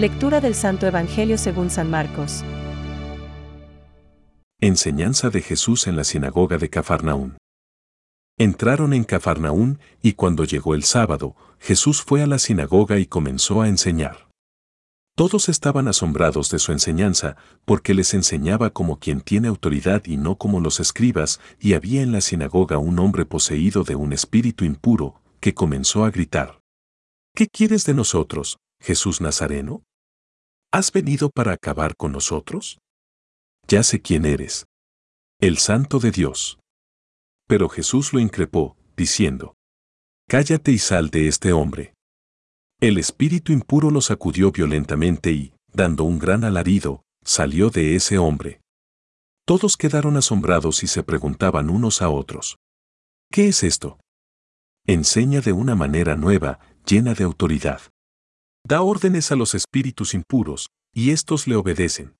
Lectura del Santo Evangelio según San Marcos. Enseñanza de Jesús en la sinagoga de Cafarnaún. Entraron en Cafarnaún y cuando llegó el sábado, Jesús fue a la sinagoga y comenzó a enseñar. Todos estaban asombrados de su enseñanza, porque les enseñaba como quien tiene autoridad y no como los escribas, y había en la sinagoga un hombre poseído de un espíritu impuro, que comenzó a gritar. ¿Qué quieres de nosotros, Jesús Nazareno? ¿Has venido para acabar con nosotros? Ya sé quién eres. El santo de Dios. Pero Jesús lo increpó, diciendo, Cállate y sal de este hombre. El espíritu impuro lo sacudió violentamente y, dando un gran alarido, salió de ese hombre. Todos quedaron asombrados y se preguntaban unos a otros, ¿qué es esto? Enseña de una manera nueva, llena de autoridad. Da órdenes a los espíritus impuros, y éstos le obedecen.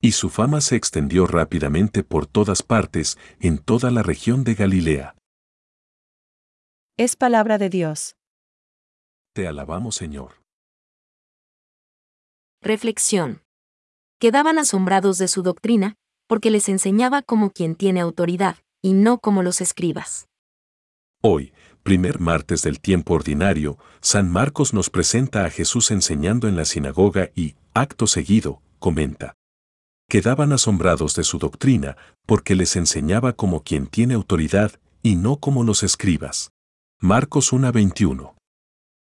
Y su fama se extendió rápidamente por todas partes, en toda la región de Galilea. Es palabra de Dios. Te alabamos, Señor. Reflexión. Quedaban asombrados de su doctrina, porque les enseñaba como quien tiene autoridad, y no como los escribas. Hoy, primer martes del tiempo ordinario, San Marcos nos presenta a Jesús enseñando en la sinagoga y, acto seguido, comenta. Quedaban asombrados de su doctrina, porque les enseñaba como quien tiene autoridad, y no como los escribas. Marcos 1:21.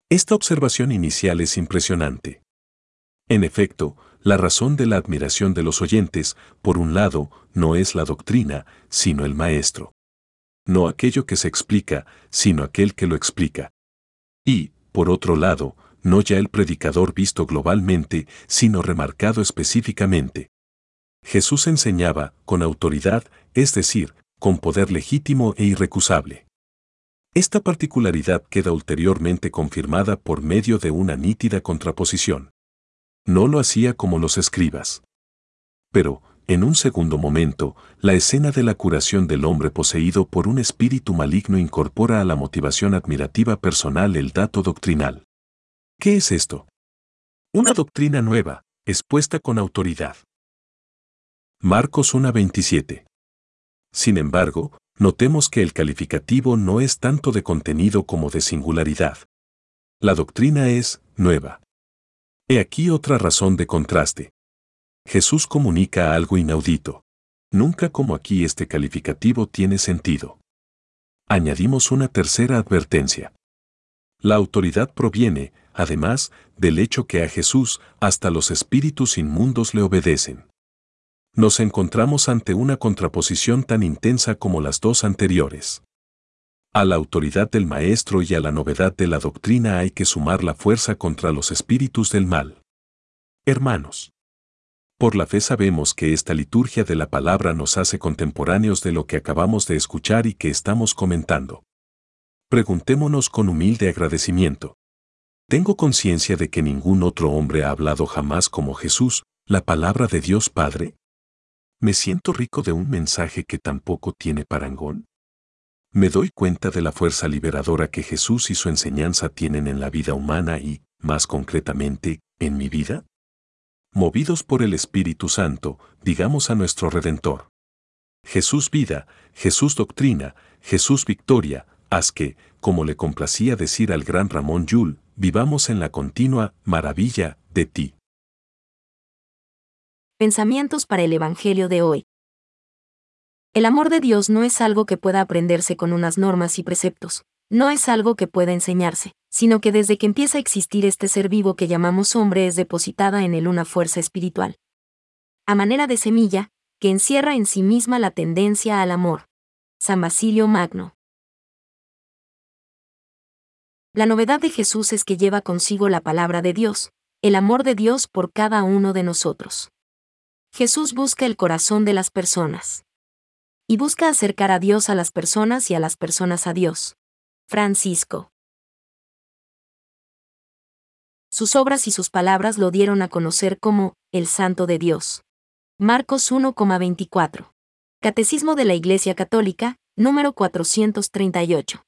Esta observación inicial es impresionante. En efecto, la razón de la admiración de los oyentes, por un lado, no es la doctrina, sino el maestro no aquello que se explica, sino aquel que lo explica. Y, por otro lado, no ya el predicador visto globalmente, sino remarcado específicamente. Jesús enseñaba, con autoridad, es decir, con poder legítimo e irrecusable. Esta particularidad queda ulteriormente confirmada por medio de una nítida contraposición. No lo hacía como los escribas. Pero, en un segundo momento, la escena de la curación del hombre poseído por un espíritu maligno incorpora a la motivación admirativa personal el dato doctrinal. ¿Qué es esto? Una doctrina nueva, expuesta con autoridad. Marcos 1.27. Sin embargo, notemos que el calificativo no es tanto de contenido como de singularidad. La doctrina es nueva. He aquí otra razón de contraste. Jesús comunica algo inaudito. Nunca como aquí este calificativo tiene sentido. Añadimos una tercera advertencia. La autoridad proviene, además, del hecho que a Jesús hasta los espíritus inmundos le obedecen. Nos encontramos ante una contraposición tan intensa como las dos anteriores. A la autoridad del Maestro y a la novedad de la doctrina hay que sumar la fuerza contra los espíritus del mal. Hermanos, por la fe sabemos que esta liturgia de la palabra nos hace contemporáneos de lo que acabamos de escuchar y que estamos comentando. Preguntémonos con humilde agradecimiento. ¿Tengo conciencia de que ningún otro hombre ha hablado jamás como Jesús, la palabra de Dios Padre? ¿Me siento rico de un mensaje que tampoco tiene parangón? ¿Me doy cuenta de la fuerza liberadora que Jesús y su enseñanza tienen en la vida humana y, más concretamente, en mi vida? Movidos por el Espíritu Santo, digamos a nuestro Redentor. Jesús vida, Jesús doctrina, Jesús victoria, haz que, como le complacía decir al gran Ramón Yul, vivamos en la continua maravilla de ti. Pensamientos para el Evangelio de hoy. El amor de Dios no es algo que pueda aprenderse con unas normas y preceptos, no es algo que pueda enseñarse, sino que desde que empieza a existir este ser vivo que llamamos hombre es depositada en él una fuerza espiritual. A manera de semilla, que encierra en sí misma la tendencia al amor. San Basilio Magno. La novedad de Jesús es que lleva consigo la palabra de Dios, el amor de Dios por cada uno de nosotros. Jesús busca el corazón de las personas. Y busca acercar a Dios a las personas y a las personas a Dios. Francisco. Sus obras y sus palabras lo dieron a conocer como el Santo de Dios. Marcos 1,24. Catecismo de la Iglesia Católica, número 438.